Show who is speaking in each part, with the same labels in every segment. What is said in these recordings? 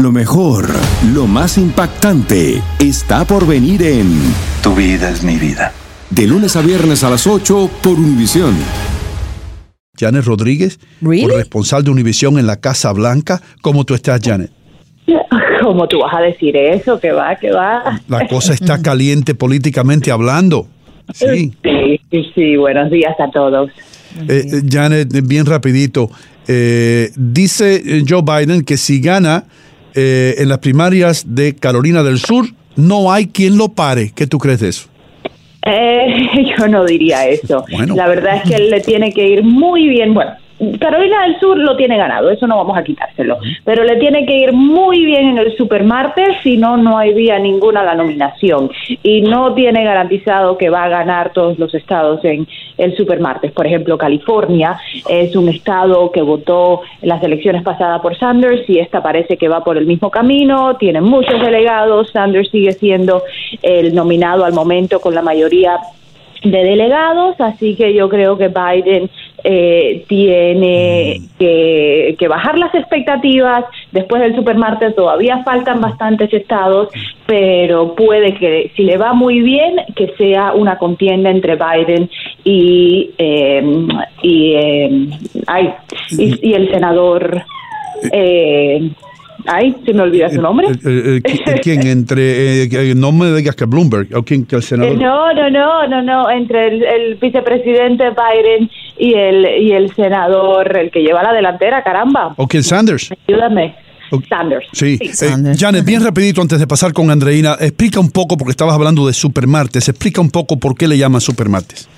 Speaker 1: Lo mejor, lo más impactante, está por venir en
Speaker 2: Tu vida es mi vida.
Speaker 1: De lunes a viernes a las 8 por Univisión.
Speaker 3: Janet Rodríguez, corresponsal de Univisión en la Casa Blanca. ¿Cómo tú estás, Janet?
Speaker 4: ¿Cómo tú vas a decir eso? Que va, que va.
Speaker 3: La cosa está caliente políticamente hablando. Sí.
Speaker 4: Sí, sí, buenos días a todos.
Speaker 3: Eh, eh, Janet, bien rapidito. Eh, dice Joe Biden que si gana eh, en las primarias de Carolina del Sur, no hay quien lo pare. ¿Qué tú crees de eso?
Speaker 4: Eh, yo no diría eso. La verdad es que él le tiene que ir muy bien. Bueno, Carolina del Sur lo tiene ganado, eso no vamos a quitárselo, pero le tiene que ir muy bien en el supermartes, si no, no había ninguna la nominación. Y no tiene garantizado que va a ganar todos los estados en el supermartes. Por ejemplo, California es un estado que votó en las elecciones pasadas por Sanders y esta parece que va por el mismo camino, tiene muchos delegados, Sanders sigue siendo el nominado al momento con la mayoría de delegados, así que yo creo que Biden eh, tiene que, que, bajar las expectativas. Después del supermartes todavía faltan bastantes estados, pero puede que si le va muy bien, que sea una contienda entre Biden y, eh, y, eh, ay, y, y, el senador. Eh, Ay, se me olvida su nombre.
Speaker 3: ¿Quién? Entre, eh, no me digas que Bloomberg, o quién que el senador.
Speaker 4: no, no, no, no, no, entre el, vicepresidente Biden y el, y el senador, el que lleva la delantera, caramba.
Speaker 3: ¿O quién, Sanders?
Speaker 4: Ayúdame. Sanders.
Speaker 3: Sí, Janet, bien rapidito antes de pasar con Andreina, explica un poco, porque estabas hablando de supermartes, explica un poco por qué le llaman supermartes.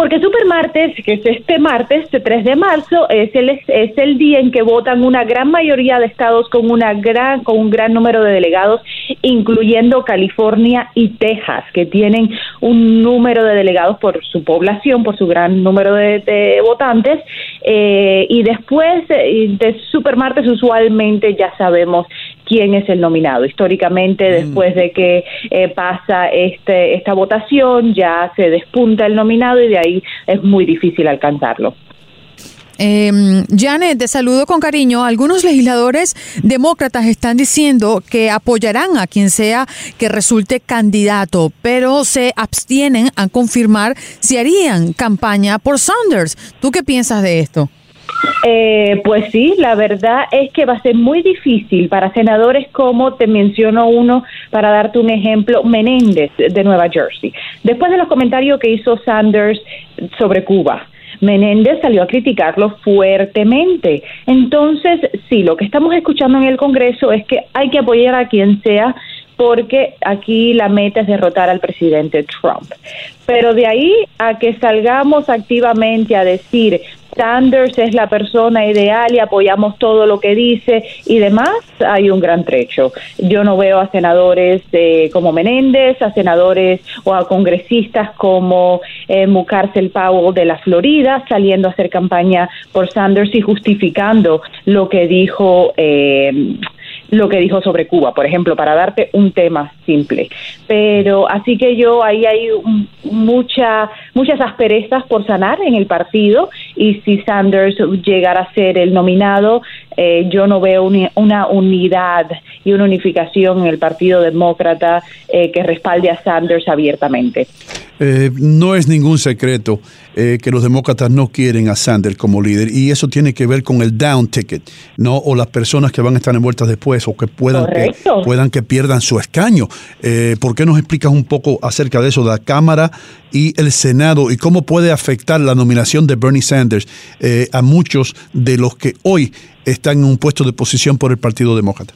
Speaker 4: Porque Supermartes, que es este martes, este 3 de marzo, es el, es el día en que votan una gran mayoría de estados con, una gran, con un gran número de delegados, incluyendo California y Texas, que tienen un número de delegados por su población, por su gran número de, votantes. Eh, y después de Supermartes, usualmente ya sabemos quién es el nominado. Históricamente, mm. después de que eh, pasa este, esta votación, ya se despunta el nominado y de ahí es muy difícil alcanzarlo.
Speaker 5: Eh, Janet, te saludo con cariño. Algunos legisladores demócratas están diciendo que apoyarán a quien sea que resulte candidato, pero se abstienen a confirmar si harían campaña por Sanders. ¿Tú qué piensas de esto?
Speaker 4: Eh, pues sí, la verdad es que va a ser muy difícil para senadores como te menciono uno, para darte un ejemplo, Menéndez de Nueva Jersey. Después de los comentarios que hizo Sanders sobre Cuba, Menéndez salió a criticarlo fuertemente. Entonces, sí, lo que estamos escuchando en el Congreso es que hay que apoyar a quien sea porque aquí la meta es derrotar al presidente Trump. Pero de ahí a que salgamos activamente a decir Sanders es la persona ideal y apoyamos todo lo que dice y demás, hay un gran trecho. Yo no veo a senadores eh, como Menéndez, a senadores o a congresistas como eh, Mucarcel Powell de la Florida saliendo a hacer campaña por Sanders y justificando lo que dijo. Eh, lo que dijo sobre Cuba, por ejemplo, para darte un tema simple. Pero así que yo ahí hay mucha, muchas asperezas por sanar en el partido y si Sanders llegara a ser el nominado, eh, yo no veo una unidad y una unificación en el Partido Demócrata eh, que respalde a Sanders abiertamente.
Speaker 3: Eh, no es ningún secreto eh, que los demócratas no quieren a Sanders como líder y eso tiene que ver con el down ticket, ¿no? O las personas que van a estar envueltas después o que puedan, que, puedan que pierdan su escaño. Eh, ¿Por qué nos explicas un poco acerca de eso, de la Cámara y el Senado y cómo puede afectar la nominación de Bernie Sanders eh, a muchos de los que hoy están en un puesto de posición por el Partido Demócrata?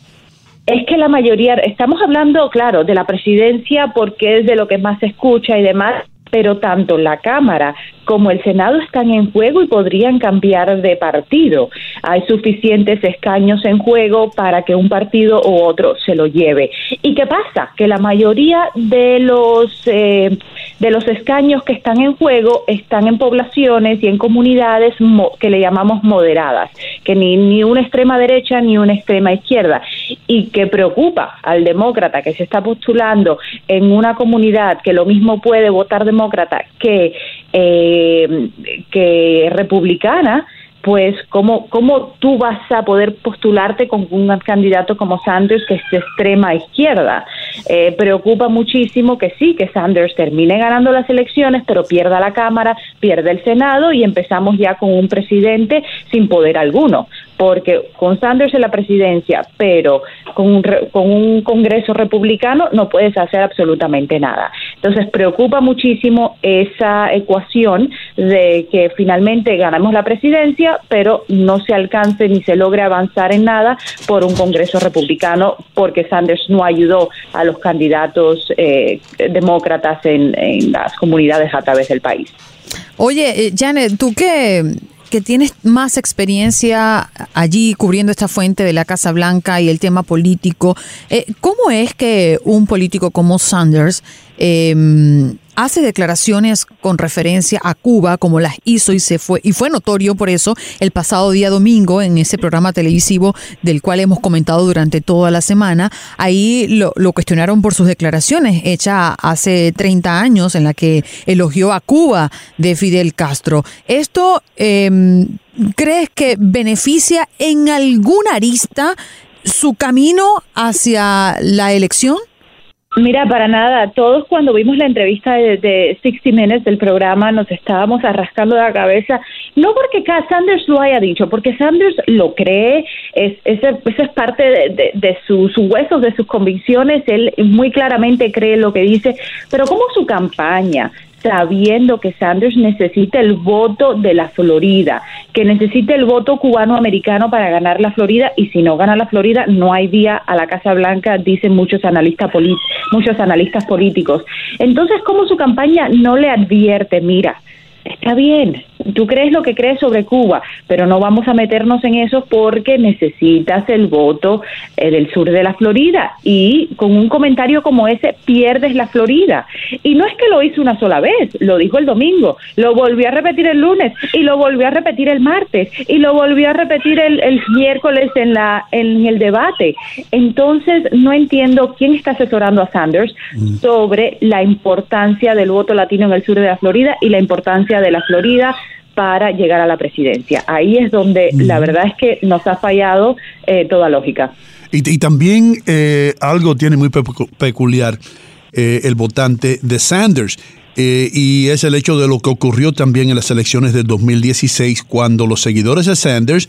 Speaker 4: Es que la mayoría, estamos hablando, claro, de la presidencia porque es de lo que más se escucha y demás, pero tanto la Cámara como el Senado están en juego y podrían cambiar de partido. Hay suficientes escaños en juego para que un partido u otro se lo lleve. ¿Y qué pasa? Que la mayoría de los eh, de los escaños que están en juego están en poblaciones y en comunidades mo- que le llamamos moderadas, que ni, ni una extrema derecha ni una extrema izquierda, y que preocupa al demócrata que se está postulando en una comunidad que lo mismo puede votar demócrata que, eh, que republicana, pues cómo, cómo tú vas a poder postularte con un candidato como Sanders que es de extrema izquierda. Eh, preocupa muchísimo que sí, que Sanders termine ganando las elecciones, pero pierda la Cámara, pierda el Senado y empezamos ya con un presidente sin poder alguno. Porque con Sanders en la presidencia, pero con un, con un Congreso republicano no puedes hacer absolutamente nada. Entonces preocupa muchísimo esa ecuación de que finalmente ganamos la presidencia, pero no se alcance ni se logre avanzar en nada por un Congreso republicano, porque Sanders no ayudó a los candidatos eh, demócratas en, en las comunidades a través del país.
Speaker 5: Oye, eh, Janet, tú que, que tienes más experiencia allí cubriendo esta fuente de la Casa Blanca y el tema político, eh, ¿cómo es que un político como Sanders eh, hace declaraciones con referencia a Cuba como las hizo y se fue y fue notorio por eso el pasado día domingo en ese programa televisivo del cual hemos comentado durante toda la semana. Ahí lo, cuestionaron por sus declaraciones hechas hace 30 años en la que elogió a Cuba de Fidel Castro. Esto eh, crees que beneficia en alguna arista su camino hacia la elección
Speaker 4: Mira, para nada. Todos cuando vimos la entrevista de, de 60 Minutes del programa nos estábamos arrascando la cabeza, no porque Sanders lo haya dicho, porque Sanders lo cree, es, esa es parte de, de- de sus huesos, de sus convicciones, él muy claramente cree lo que dice, pero como su campaña sabiendo que Sanders necesita el voto de la Florida, que necesita el voto cubano-americano para ganar la Florida y si no gana la Florida no hay vía a la Casa Blanca, dicen muchos analistas, muchos analistas políticos. Entonces, ¿cómo su campaña no le advierte, mira, está bien, tú crees lo que crees sobre Cuba, pero no vamos a meternos en eso porque necesitas el voto eh, del sur de la Florida y con un comentario como ese pierdes la Florida. Y no es que lo hizo una sola vez, lo dijo el domingo, lo volvió a repetir el lunes y lo volvió a repetir el martes y lo volvió a repetir el, el miércoles en, la, en el debate. Entonces, no entiendo quién está asesorando a Sanders sobre la importancia del voto latino en el sur de la Florida y la importancia de la Florida para llegar a la presidencia. Ahí es donde la verdad es que nos ha fallado eh, toda lógica.
Speaker 3: Y, y también eh, algo tiene muy pecu- peculiar eh, el votante de Sanders. eh, y es el hecho de lo que ocurrió también en las elecciones del 2016, cuando los seguidores de Sanders,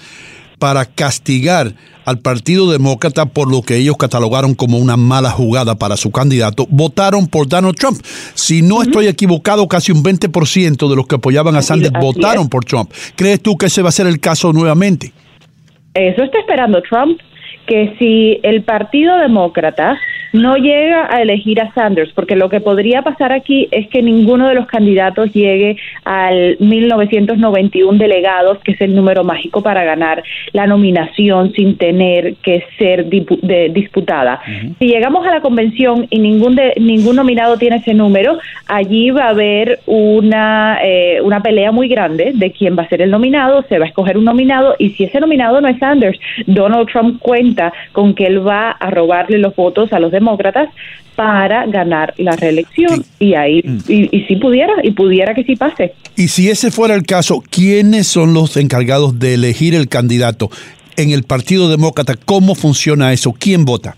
Speaker 3: para castigar al Partido Demócrata por lo que ellos catalogaron como una mala jugada para su candidato, votaron por Donald Trump. Si no estoy equivocado, casi un 20% de los que apoyaban a Sanders
Speaker 4: así
Speaker 3: votaron
Speaker 4: es.
Speaker 3: por Trump. ¿Crees tú que ese va a ser el caso nuevamente?
Speaker 4: Eso está esperando Trump, que si el Partido Demócrata no llega a elegir a Sanders, porque lo que podría pasar aquí es que ninguno de los candidatos llegue al 1991 delegados, que es el número mágico para ganar la nominación sin tener que ser de- disputada. Si llegamos a la convención y ningún de, ningún nominado tiene ese número, allí va a haber una eh, una pelea muy grande de quién va a ser el nominado, se va a escoger un nominado y si ese nominado no es Sanders, Donald Trump cuenta con que él va a robarle los votos a los demócratas para ganar la reelección y ahí y, y si pudiera y pudiera que sí pase.
Speaker 3: Y si ese fuera el caso, ¿quiénes son los encargados de elegir el candidato en el Partido Demócrata? ¿Cómo funciona eso? ¿Quién vota?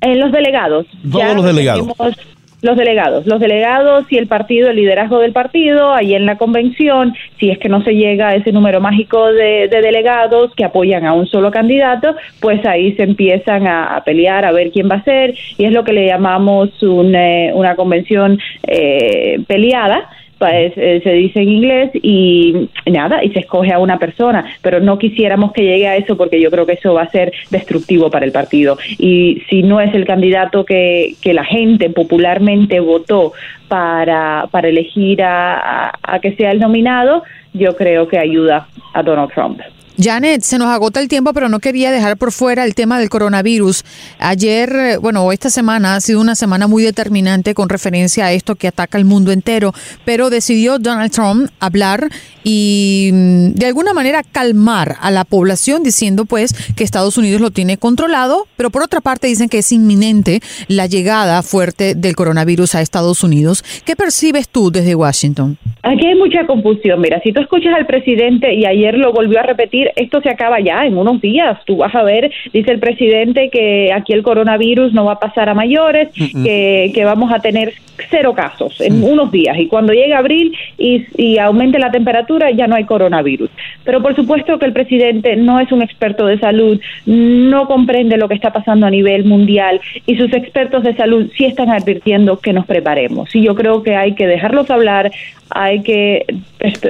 Speaker 4: En los delegados.
Speaker 3: Todos los delegados.
Speaker 4: tenemos- Los delegados, los delegados y el partido, el liderazgo del partido, ahí en la convención, si es que no se llega a ese número mágico de, delegados que apoyan a un solo candidato, pues ahí se empiezan a, pelear a ver quién va a ser y es lo que le llamamos eh, una convención eh, peleada eh, se dice en inglés y nada, y se escoge a una persona, pero no quisiéramos que llegue a eso porque yo creo que eso va a ser destructivo para el partido. Y si no es el candidato que, que la gente popularmente votó para, para elegir a, a que sea el nominado, yo creo que ayuda a Donald Trump.
Speaker 5: Janet, se nos agota el tiempo, pero no quería dejar por fuera el tema del coronavirus. Ayer, eh, bueno, esta semana ha sido una semana muy determinante con referencia a esto que ataca el mundo entero, pero decidió Donald Trump hablar y mm, de alguna manera calmar a la población diciendo pues que Estados Unidos lo tiene controlado, pero por otra parte dicen que es inminente la llegada fuerte del coronavirus a Estados Unidos. ¿Qué percibes tú desde Washington?
Speaker 4: Aquí hay mucha confusión. Mira, si tú escuchas al presidente y ayer lo volvió a repetir, esto se acaba ya en unos días. Tú vas a ver, dice el presidente, que aquí el coronavirus no va a pasar a mayores, que, que, vamos a tener cero casos en unos días. Y cuando llegue abril y, y aumente la temperatura, ya no hay coronavirus. Pero por supuesto que el presidente no es un experto de salud, no comprende lo que está pasando a nivel mundial y sus expertos de salud sí están advirtiendo que nos preparemos. Y yo creo que hay que dejarlos hablar, hay que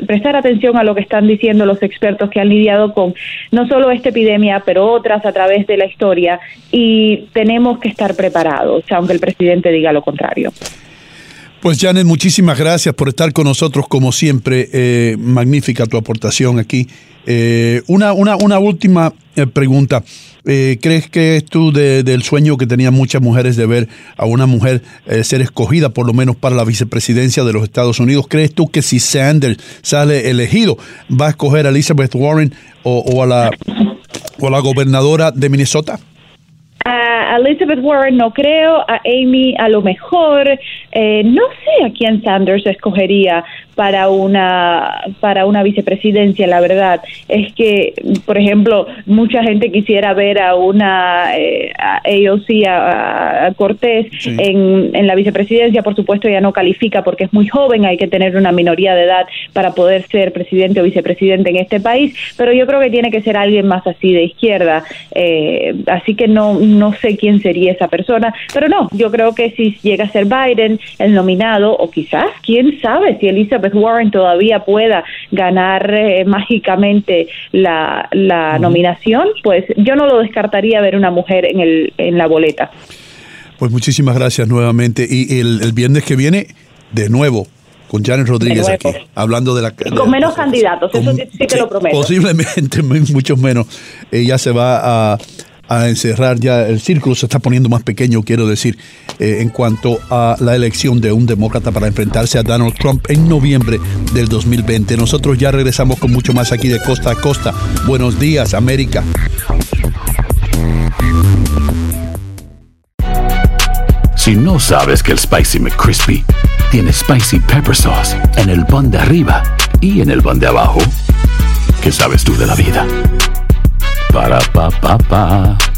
Speaker 4: prestar atención a lo que están diciendo los expertos que han lidiado con no solo esta epidemia, pero otras a través de la historia y tenemos que estar preparados, aunque el presidente diga lo contrario.
Speaker 3: Pues Janet, muchísimas gracias por estar con nosotros como siempre. Eh, magnífica tu aportación aquí. Eh, una, una, una última eh, pregunta. Eh, ¿Crees que tú del sueño que tenían muchas mujeres de ver a una mujer eh, ser escogida por lo menos para la vicepresidencia de los Estados Unidos? ¿Crees tú que si Sanders sale elegido va a escoger a Elizabeth Warren o, a, la, o a la gobernadora de Minnesota?
Speaker 4: A Elizabeth Warren no creo, a Amy a lo mejor, eh, no sé a quién Sanders escogería para una para una vicepresidencia, la verdad. Es que, por ejemplo, mucha gente quisiera ver a una eh, a AOC, a, Cortés en, en la vicepresidencia, por supuesto ya no califica porque es muy joven, hay que tener una minoría de edad para poder ser presidente o vicepresidente en este país, pero yo creo que tiene que ser alguien más así de izquierda, eh, así que no no sé quién sería esa persona, pero no, yo creo que si llega a ser Biden el nominado, o quizás, quién sabe, si Elizabeth Warren todavía pueda ganar eh, mágicamente la, nominación, pues yo no lo descartaría ver una mujer en, el, en la boleta.
Speaker 3: Pues muchísimas gracias nuevamente. Y el, el viernes que viene, de nuevo, con Janet Rodríguez aquí, hablando de la...
Speaker 4: con menos candidatos, eso sí, te lo prometo.
Speaker 3: Posiblemente, muchos menos. Ella se va a a encerrar ya el círculo, se está poniendo más pequeño, quiero decir, eh, en cuanto a la elección de un demócrata para enfrentarse a Donald Trump en noviembre del 2020. Nosotros ya regresamos con mucho más aquí de costa a costa. Buenos días, América.
Speaker 1: Si no sabes que el Spicy McCrispy tiene Spicy Pepper Sauce en el pan de arriba y en el pan de abajo, ¿qué sabes tú de la vida? Parapapapá.